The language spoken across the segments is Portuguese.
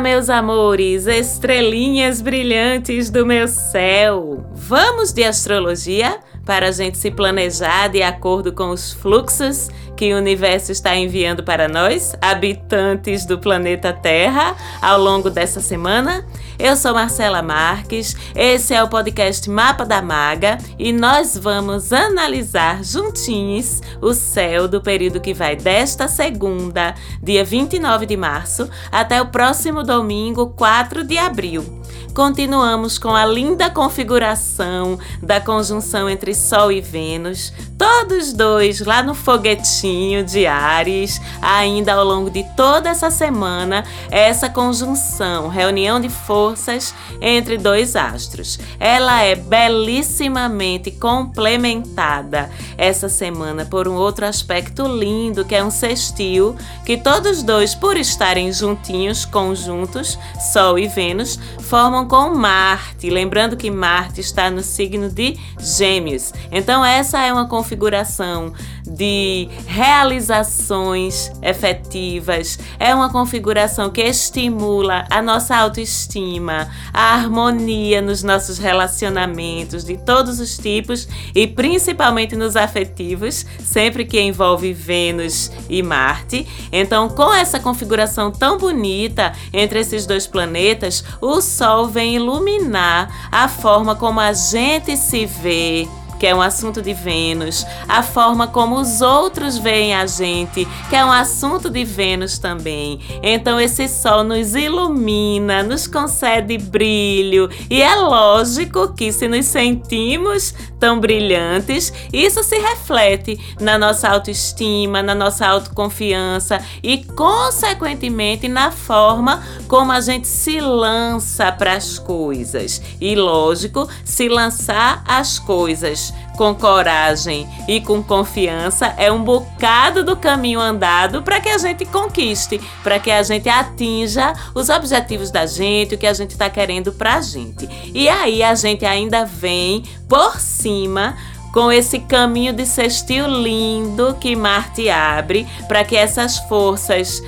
Meus amores, estrelinhas brilhantes do meu céu! Vamos de astrologia para a gente se planejar de acordo com os fluxos que o universo está enviando para nós, habitantes do planeta Terra, ao longo dessa semana? Eu sou Marcela Marques, esse é o podcast Mapa da Maga e nós vamos analisar juntinhos o céu do período que vai desta segunda, dia 29 de março, até o próximo domingo, 4 de abril. Continuamos com a linda configuração da conjunção entre Sol e Vênus, todos dois lá no foguetinho de Ares, ainda ao longo de toda essa semana, essa conjunção, reunião de forças entre dois astros. Ela é belíssimamente complementada essa semana por um outro aspecto lindo, que é um sextil, que todos dois, por estarem juntinhos, conjuntos, Sol e Vênus, formam com Marte, lembrando que Marte está no signo de Gêmeos. Então, essa é uma configuração de realizações efetivas, é uma configuração que estimula a nossa autoestima, a harmonia nos nossos relacionamentos de todos os tipos e principalmente nos afetivos, sempre que envolve Vênus e Marte. Então, com essa configuração tão bonita entre esses dois planetas, o Sol vem iluminar a forma como a gente se vê que é um assunto de Vênus, a forma como os outros veem a gente, que é um assunto de Vênus também. Então esse sol nos ilumina, nos concede brilho, e é lógico que se nos sentimos tão brilhantes, isso se reflete na nossa autoestima, na nossa autoconfiança e consequentemente na forma como a gente se lança para as coisas. E lógico, se lançar as coisas com coragem e com confiança é um bocado do caminho andado para que a gente conquiste, para que a gente atinja os objetivos da gente, o que a gente está querendo para a gente. E aí a gente ainda vem por cima com esse caminho de sextil lindo que Marte abre para que essas forças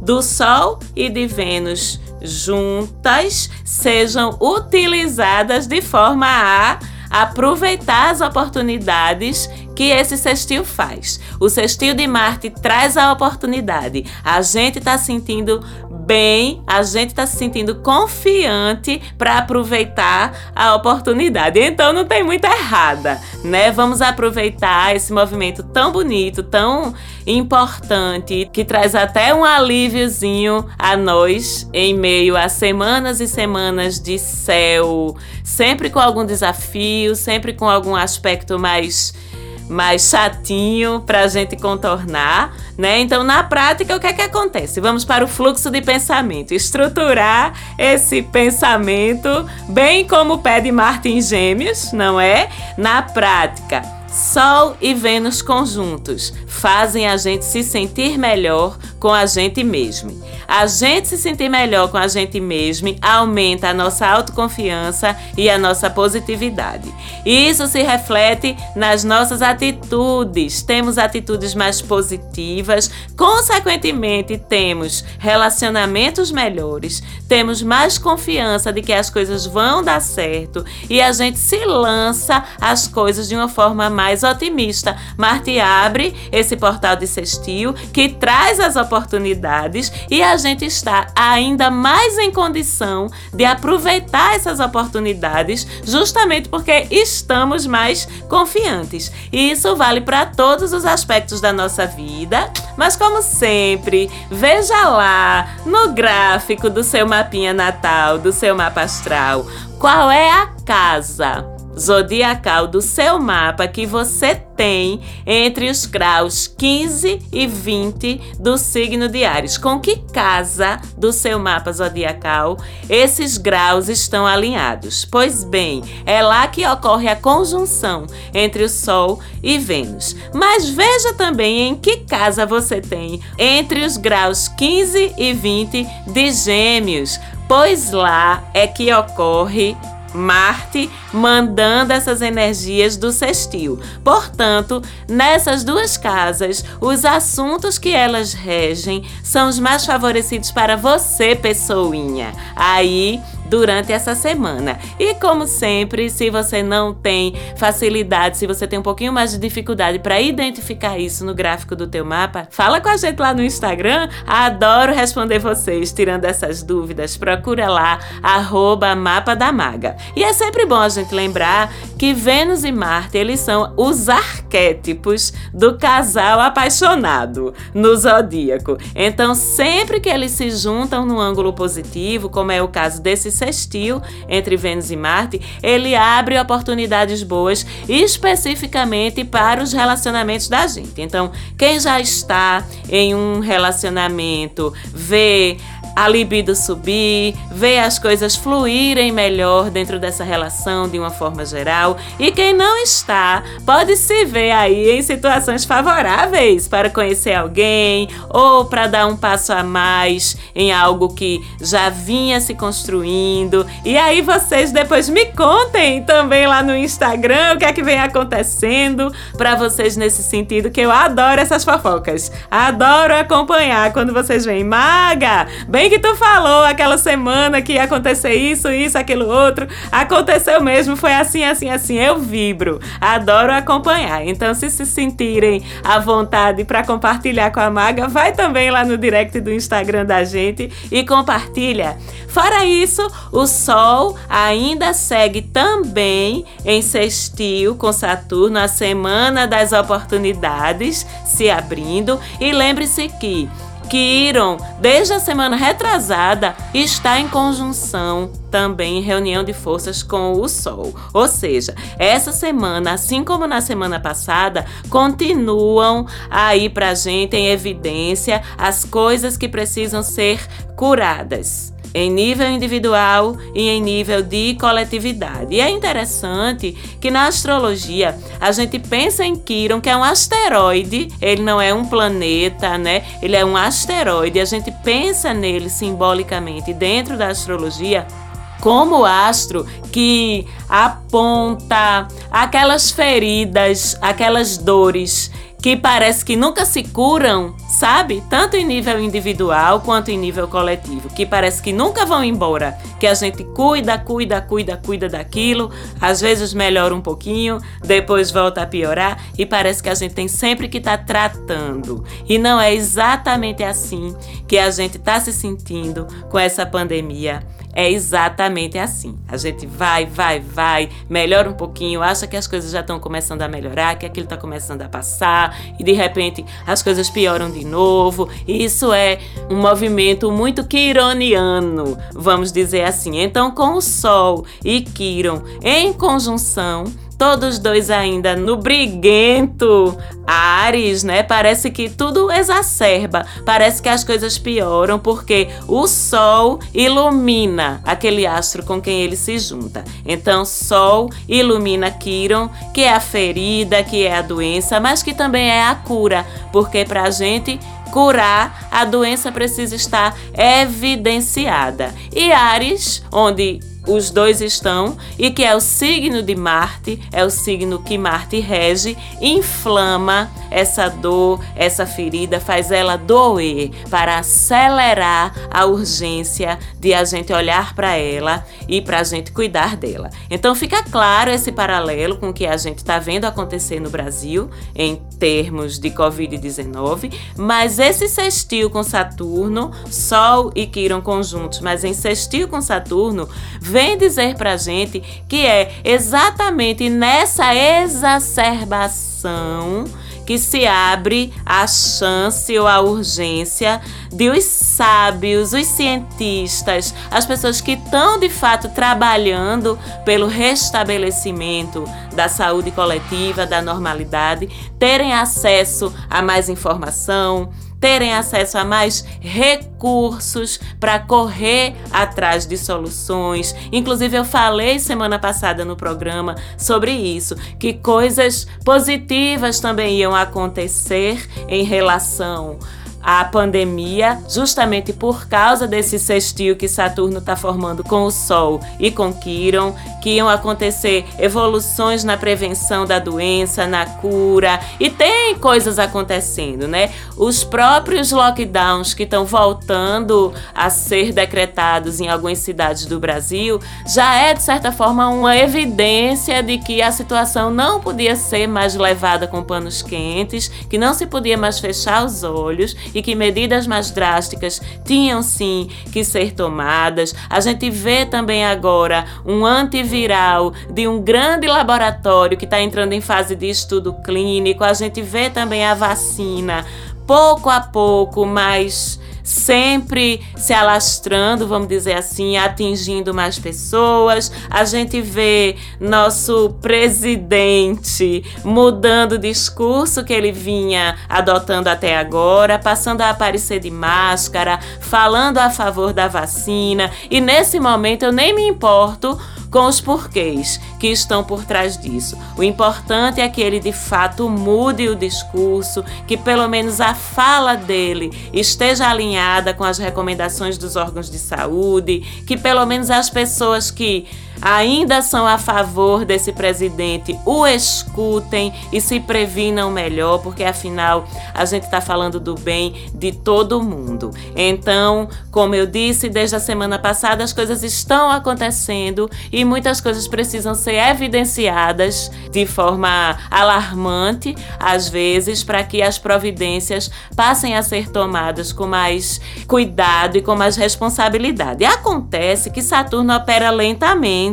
do Sol e de Vênus juntas sejam utilizadas de forma a aproveitar as oportunidades que esse sextil faz. O sextil de Marte traz a oportunidade. A gente está sentindo bem, a gente está se sentindo confiante para aproveitar a oportunidade. Então não tem muito errada, né? Vamos aproveitar esse movimento tão bonito, tão importante, que traz até um alíviozinho a nós em meio a semanas e semanas de céu, sempre com algum desafio, sempre com algum aspecto mais mais chatinho para a gente contornar, né? Então, na prática, o que é que acontece? Vamos para o fluxo de pensamento, estruturar esse pensamento, bem como pede Martin Gêmeos, não é? Na prática, Sol e Vênus conjuntos fazem a gente se sentir melhor com a gente mesmo. A gente se sentir melhor com a gente mesmo aumenta a nossa autoconfiança e a nossa positividade. Isso se reflete nas nossas atitudes. Temos atitudes mais positivas, consequentemente, temos relacionamentos melhores, temos mais confiança de que as coisas vão dar certo e a gente se lança as coisas de uma forma mais otimista. Marte abre esse portal de sextil que traz as oportunidades oportunidades e a gente está ainda mais em condição de aproveitar essas oportunidades justamente porque estamos mais confiantes. E isso vale para todos os aspectos da nossa vida, mas como sempre, veja lá no gráfico do seu mapinha natal, do seu mapa astral, qual é a casa zodiacal do seu mapa que você tem entre os graus 15 e 20 do signo de Ares. Com que casa do seu mapa zodiacal esses graus estão alinhados? Pois bem, é lá que ocorre a conjunção entre o Sol e Vênus. Mas veja também em que casa você tem entre os graus 15 e 20 de Gêmeos, pois lá é que ocorre Marte mandando essas energias do sextil. Portanto, nessas duas casas, os assuntos que elas regem são os mais favorecidos para você, pessoinha. Aí durante essa semana. E como sempre, se você não tem facilidade, se você tem um pouquinho mais de dificuldade para identificar isso no gráfico do teu mapa, fala com a gente lá no Instagram. Adoro responder vocês, tirando essas dúvidas. Procura lá, arroba mapa da maga. E é sempre bom a gente lembrar que Vênus e Marte, eles são os arquétipos do casal apaixonado no zodíaco. Então, sempre que eles se juntam no ângulo positivo, como é o caso desse sextil entre Vênus e Marte, ele abre oportunidades boas especificamente para os relacionamentos da gente. Então, quem já está em um relacionamento vê a libido subir, ver as coisas fluírem melhor dentro dessa relação de uma forma geral. E quem não está, pode se ver aí em situações favoráveis para conhecer alguém ou para dar um passo a mais em algo que já vinha se construindo. E aí vocês depois me contem também lá no Instagram o que é que vem acontecendo para vocês nesse sentido, que eu adoro essas fofocas. Adoro acompanhar quando vocês vêm. Maga, bem bem que tu falou aquela semana que ia acontecer isso, isso, aquilo outro. Aconteceu mesmo, foi assim, assim, assim. Eu vibro, adoro acompanhar. Então, se se sentirem à vontade para compartilhar com a Maga, vai também lá no direct do Instagram da gente e compartilha. Fora isso, o Sol ainda segue também em sextil com Saturno, a semana das oportunidades se abrindo. E lembre-se que Quiron, desde a semana retrasada, está em conjunção também em reunião de forças com o Sol. Ou seja, essa semana, assim como na semana passada, continuam aí pra gente em evidência as coisas que precisam ser curadas em nível individual e em nível de coletividade. E é interessante que na astrologia a gente pensa em Quiron, que é um asteroide, ele não é um planeta, né? Ele é um asteroide. A gente pensa nele simbolicamente dentro da astrologia como astro que aponta aquelas feridas, aquelas dores que parece que nunca se curam, sabe? Tanto em nível individual quanto em nível coletivo, que parece que nunca vão embora, que a gente cuida, cuida, cuida, cuida daquilo, às vezes melhora um pouquinho, depois volta a piorar e parece que a gente tem sempre que estar tá tratando. E não é exatamente assim que a gente está se sentindo com essa pandemia é exatamente assim. A gente vai, vai, vai, melhora um pouquinho, acha que as coisas já estão começando a melhorar, que aquilo está começando a passar, e de repente as coisas pioram de novo. Isso é um movimento muito quironiano, vamos dizer assim. Então, com o Sol e Quiron em conjunção, todos dois ainda no briguento Ares, né? Parece que tudo exacerba, parece que as coisas pioram porque o Sol ilumina aquele astro com quem ele se junta. Então, Sol ilumina Quiron, que é a ferida, que é a doença, mas que também é a cura, porque para a gente curar, a doença precisa estar evidenciada. E Ares, onde os dois estão, e que é o signo de Marte, é o signo que Marte rege, inflama essa dor, essa ferida, faz ela doer para acelerar a urgência de a gente olhar para ela e para a gente cuidar dela. Então fica claro esse paralelo com o que a gente está vendo acontecer no Brasil em termos de Covid-19, mas esse sextil com Saturno, Sol e Quiron conjuntos, mas em sextil com Saturno, vem dizer para a gente que é exatamente nessa exacerbação que se abre a chance ou a urgência de os sábios, os cientistas, as pessoas que estão de fato trabalhando pelo restabelecimento da saúde coletiva, da normalidade, terem acesso a mais informação, terem acesso a mais recursos para correr atrás de soluções. Inclusive, eu falei semana passada no programa sobre isso, que coisas positivas também iam acontecer em relação a pandemia, justamente por causa desse sextil que Saturno está formando com o Sol e com Quiron, que iam acontecer evoluções na prevenção da doença, na cura, e tem coisas acontecendo, né? Os próprios lockdowns que estão voltando a ser decretados em algumas cidades do Brasil já é, de certa forma, uma evidência de que a situação não podia ser mais levada com panos quentes, que não se podia mais fechar os olhos e que medidas mais drásticas tinham sim que ser tomadas. A gente vê também agora um antiviral de um grande laboratório que está entrando em fase de estudo clínico. A gente vê também a vacina pouco a pouco, mas sempre se alastrando, vamos dizer assim, atingindo mais pessoas. A gente vê nosso presidente mudando o discurso que ele vinha adotando até agora, passando a aparecer de máscara, falando a favor da vacina. E nesse momento eu nem me importo com os porquês que estão por trás disso. O importante é que ele de fato mude o discurso, que pelo menos a fala dele esteja alinhada com as recomendações dos órgãos de saúde, que pelo menos as pessoas que ainda são a favor desse presidente o escutem e se previnam melhor, porque afinal a gente está falando do bem de todo mundo. Então, como eu disse desde a semana passada, as coisas estão acontecendo e muitas coisas precisam ser evidenciadas de forma alarmante, às vezes, para que as providências passem a ser tomadas com mais cuidado e com mais responsabilidade. E acontece que Saturno opera lentamente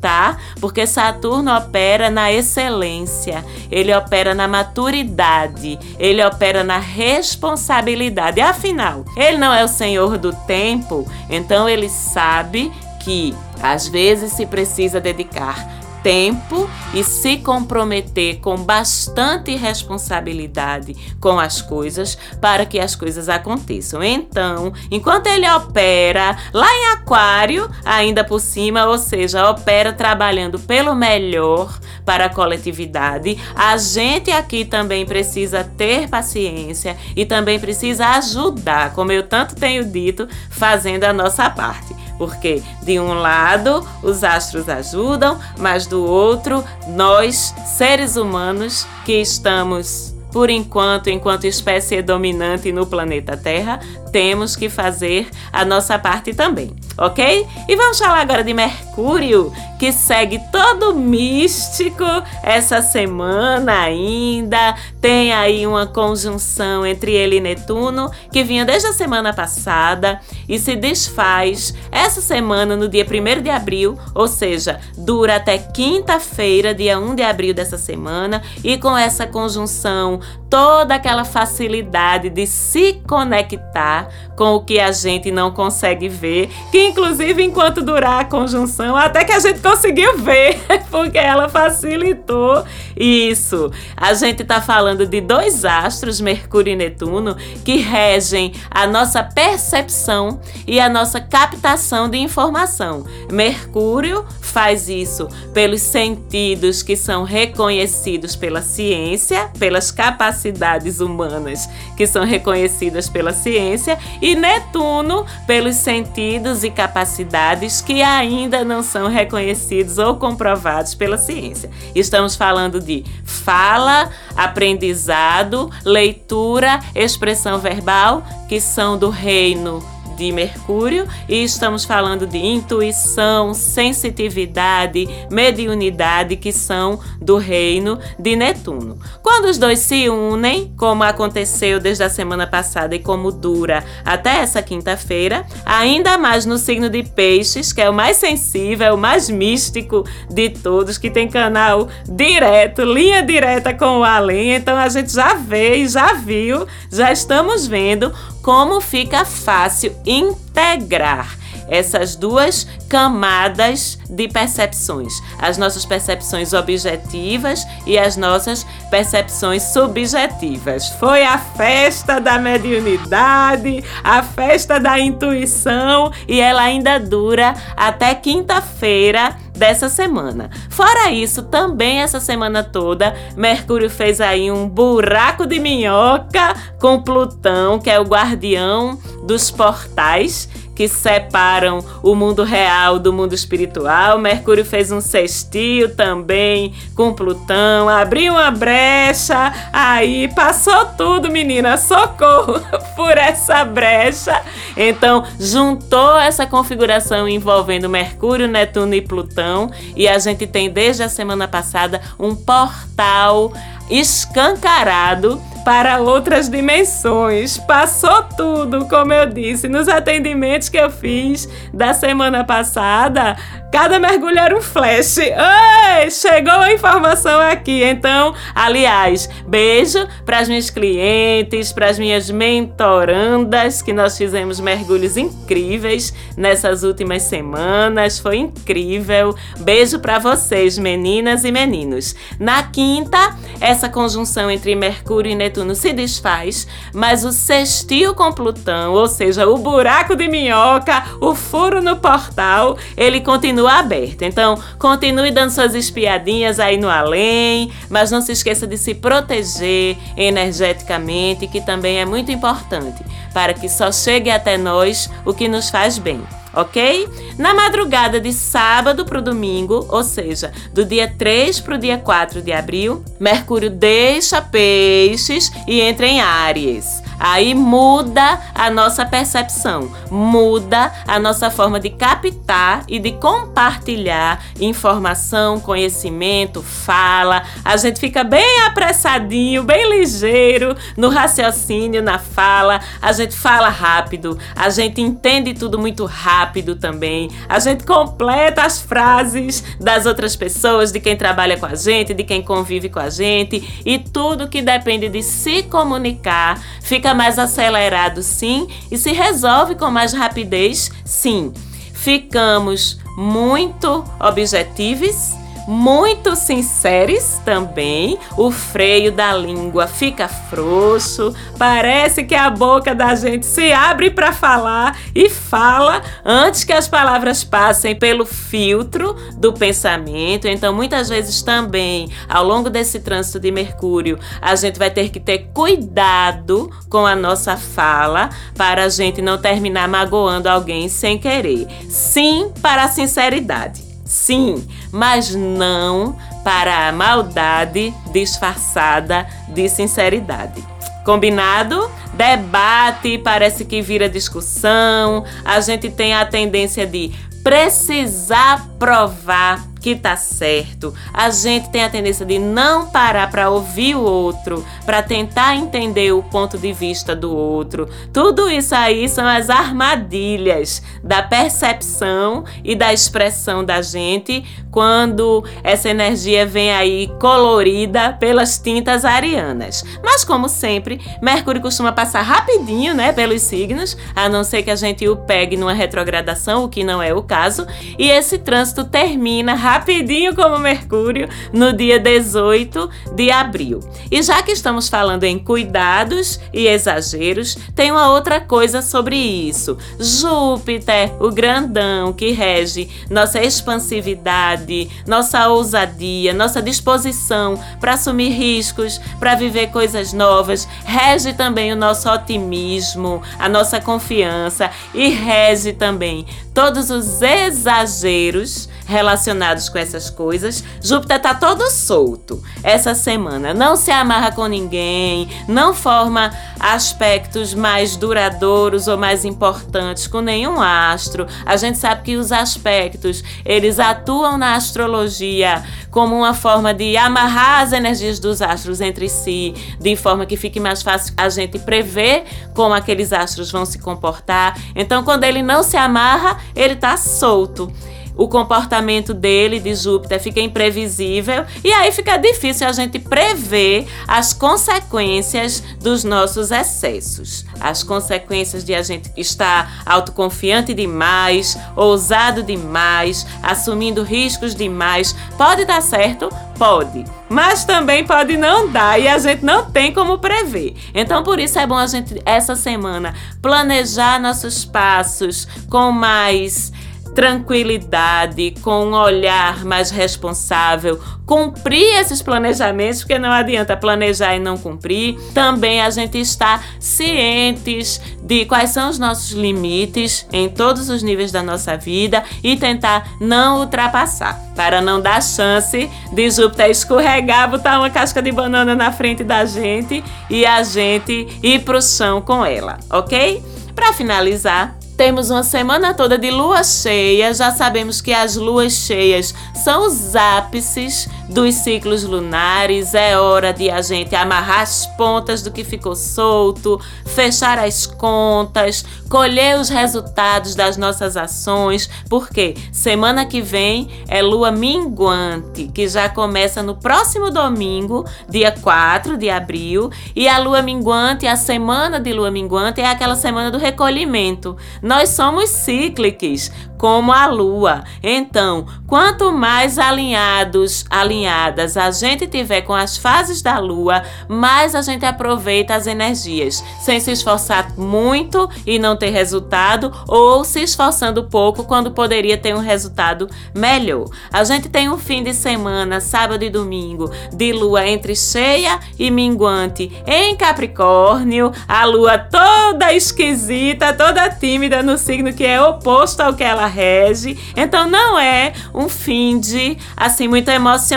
tá? Porque Saturno opera na excelência, ele opera na maturidade, ele opera na responsabilidade. Afinal, ele não é o senhor do tempo, então ele sabe que às vezes se precisa dedicar tempo e se comprometer com bastante responsabilidade com as coisas para que as coisas aconteçam. Então, enquanto ele opera lá em Aquário, ainda por cima, ou seja, opera trabalhando pelo melhor para a coletividade, a gente aqui também precisa ter paciência e também precisa ajudar, como eu tanto tenho dito, fazendo a nossa parte. Porque de um lado os astros ajudam, mas do outro nós, seres humanos, que estamos por enquanto, enquanto espécie dominante no planeta Terra, temos que fazer a nossa parte também ok? E vamos falar agora de Mercúrio, que segue todo místico essa semana ainda. Tem aí uma conjunção entre ele e Netuno, que vinha desde a semana passada e se desfaz essa semana, no dia 1 de abril, ou seja, dura até quinta-feira, dia 1 de abril dessa semana, e com essa conjunção, toda aquela facilidade de se conectar com o que a gente não consegue ver, que inclusive enquanto durar a conjunção, até que a gente conseguiu ver, porque ela facilitou isso. A gente está falando de dois astros, Mercúrio e Netuno, que regem a nossa percepção e a nossa captação de informação. Mercúrio faz isso pelos sentidos que são reconhecidos pela ciência, pelas capacidades humanas que são reconhecidas pela ciência, e Netuno pelos sentidos e capacidades que ainda não são reconhecidos ou comprovados pela ciência. Estamos falando de fala, aprendizado, leitura, expressão verbal, que são do reino de Mercúrio e estamos falando de intuição, sensitividade, mediunidade que são do reino de Netuno. Quando os dois se unem, como aconteceu desde a semana passada e como dura até essa quinta-feira, ainda mais no signo de Peixes, que é o mais sensível, o mais místico de todos, que tem canal direto, linha direta com o além, então a gente já vê, já viu, já estamos vendo como fica fácil integrar essas duas camadas de percepções, as nossas percepções objetivas e as nossas percepções subjetivas. Foi a festa da mediunidade, a festa da intuição e ela ainda dura até quinta-feira dessa semana. Fora isso, também essa semana toda, Mercúrio fez aí um buraco de minhoca com Plutão, que é o guardião dos portais que separam o mundo real do mundo espiritual. Mercúrio fez um sextil também com Plutão, abriu uma brecha, aí passou tudo, menina, socorro por essa brecha. Então, juntou essa configuração envolvendo Mercúrio, Netuno e Plutão, e a gente tem desde a semana passada um portal escancarado para outras dimensões. Passou tudo, como eu disse, nos atendimentos que eu fiz da semana passada. Cada mergulho era um flash. Ei, chegou a informação aqui. Então, aliás, beijo para as minhas clientes, para as minhas mentorandas, que nós fizemos mergulhos incríveis nessas últimas semanas. Foi incrível. Beijo para vocês, meninas e meninos. Na quinta, essa conjunção entre Mercúrio e Netuno se desfaz, mas o sextil com Plutão, ou seja, o buraco de minhoca, o furo no portal, ele continua continua aberta. Então, continue dando suas espiadinhas aí no além, mas não se esqueça de se proteger energeticamente, que também é muito importante, para que só chegue até nós o que nos faz bem ok? Na madrugada de sábado para o domingo, ou seja, do dia 3 para o dia 4 de abril, Mercúrio deixa peixes e entra em Áries. Aí muda a nossa percepção, muda a nossa forma de captar e de compartilhar informação, conhecimento, fala. A gente fica bem apressadinho, bem ligeiro no raciocínio, na fala. A gente fala rápido, a gente entende tudo muito rápido também. A gente completa as frases das outras pessoas, de quem trabalha com a gente, de quem convive com a gente e tudo que depende de se comunicar fica mais acelerado, sim, e se resolve com mais rapidez, sim. Ficamos muito objetivos muito sinceros também. O freio da língua fica frouxo, parece que a boca da gente se abre para falar e fala antes que as palavras passem pelo filtro do pensamento. Então, muitas vezes também, ao longo desse trânsito de Mercúrio, a gente vai ter que ter cuidado com a nossa fala para a gente não terminar magoando alguém sem querer. Sim, para a sinceridade. Sim, mas não para a maldade disfarçada de sinceridade. Combinado? Debate parece que vira discussão. A gente tem a tendência de precisar provar que tá certo. A gente tem a tendência de não parar para ouvir o outro, para tentar entender o ponto de vista do outro. Tudo isso aí são as armadilhas da percepção e da expressão da gente quando essa energia vem aí colorida pelas tintas arianas. Mas como sempre, Mercúrio costuma passar rapidinho, né, pelos signos, a não ser que a gente o pegue numa retrogradação, o que não é o caso, e esse trânsito termina rapidinho como Mercúrio no dia 18 de abril. E já que estamos falando em cuidados e exageros, tem uma outra coisa sobre isso. Júpiter, o grandão que rege nossa expansividade, nossa ousadia, nossa disposição para assumir riscos, para viver coisas novas, rege também o nosso otimismo, a nossa confiança e rege também todos os exageros relacionados com essas coisas. Júpiter tá todo solto essa semana. Não se amarra com ninguém, não forma aspectos mais duradouros ou mais importantes com nenhum astro. A gente sabe que os aspectos, eles atuam na astrologia como uma forma de amarrar as energias dos astros entre si, de forma que fique mais fácil a gente prever como aqueles astros vão se comportar. Então, quando ele não se amarra, ele tá solto o comportamento dele, de Júpiter, fica imprevisível e aí fica difícil a gente prever as consequências dos nossos excessos. As consequências de a gente estar autoconfiante demais, ousado demais, assumindo riscos demais. Pode dar certo? Pode. Mas também pode não dar e a gente não tem como prever. Então, por isso é bom a gente, essa semana, planejar nossos passos com mais tranquilidade, com um olhar mais responsável, cumprir esses planejamentos, porque não adianta planejar e não cumprir. Também a gente está cientes de quais são os nossos limites em todos os níveis da nossa vida e tentar não ultrapassar, para não dar chance de Júpiter escorregar, botar uma casca de banana na frente da gente e a gente ir pro chão com ela, ok? Para finalizar, temos uma semana toda de lua cheia. Já sabemos que as luas cheias são os ápices dos ciclos lunares. É hora de a gente amarrar as pontas do que ficou solto, fechar as contas, colher os resultados das nossas ações, porque semana que vem é lua minguante, que já começa no próximo domingo, dia 4 de abril, e a lua minguante, a semana de lua minguante é aquela semana do recolhimento. Nós somos cíclicos, como a lua. Então, quanto mais alinhados, alinhadas a gente tiver com as fases da lua, mais a gente aproveita as energias, sem se esforçar muito e não ter resultado, ou se esforçando pouco quando poderia ter um resultado melhor. A gente tem um fim de semana, sábado e domingo, de lua entre cheia e minguante em Capricórnio, a lua toda esquisita, toda tímida no signo que é oposto ao que ela rege. Então não é um fim de assim muito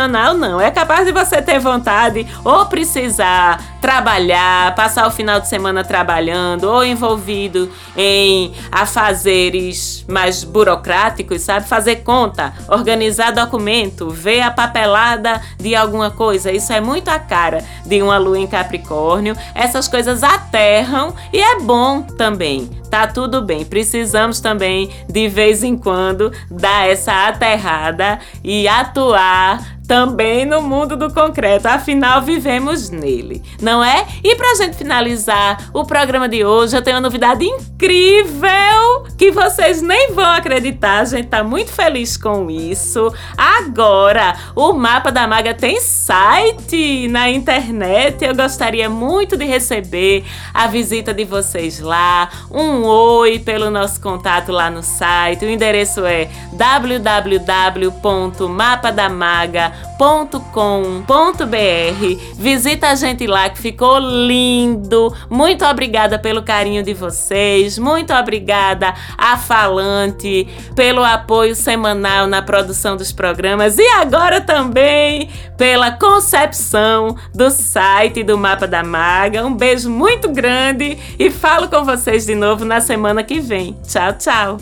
não. É capaz de você ter vontade ou precisar trabalhar, passar o final de semana trabalhando ou envolvido em afazeres mais burocráticos, sabe? Fazer conta, organizar documento, ver a papelada de alguma coisa. Isso é muito a cara de uma lua em Capricórnio. Essas coisas aterram e é bom também. Tá tudo bem. Precisamos também de vez em quando dar essa aterrada e atuar também no mundo do concreto, afinal vivemos nele, não é? E pra gente finalizar o programa de hoje, eu tenho uma novidade incrível que vocês nem vão acreditar, a gente tá muito feliz com isso. Agora, o Mapa da Maga tem site na internet, eu gostaria muito de receber a visita de vocês lá, um oi pelo nosso contato lá no site, o endereço é www.mapadamaga.com www.com.br. Visita a gente lá que ficou lindo. Muito obrigada pelo carinho de vocês. Muito obrigada a Falante pelo apoio semanal na produção dos programas e agora também pela concepção do site do Mapa da Maga. Um beijo muito grande e falo com vocês de novo na semana que vem. Tchau, tchau.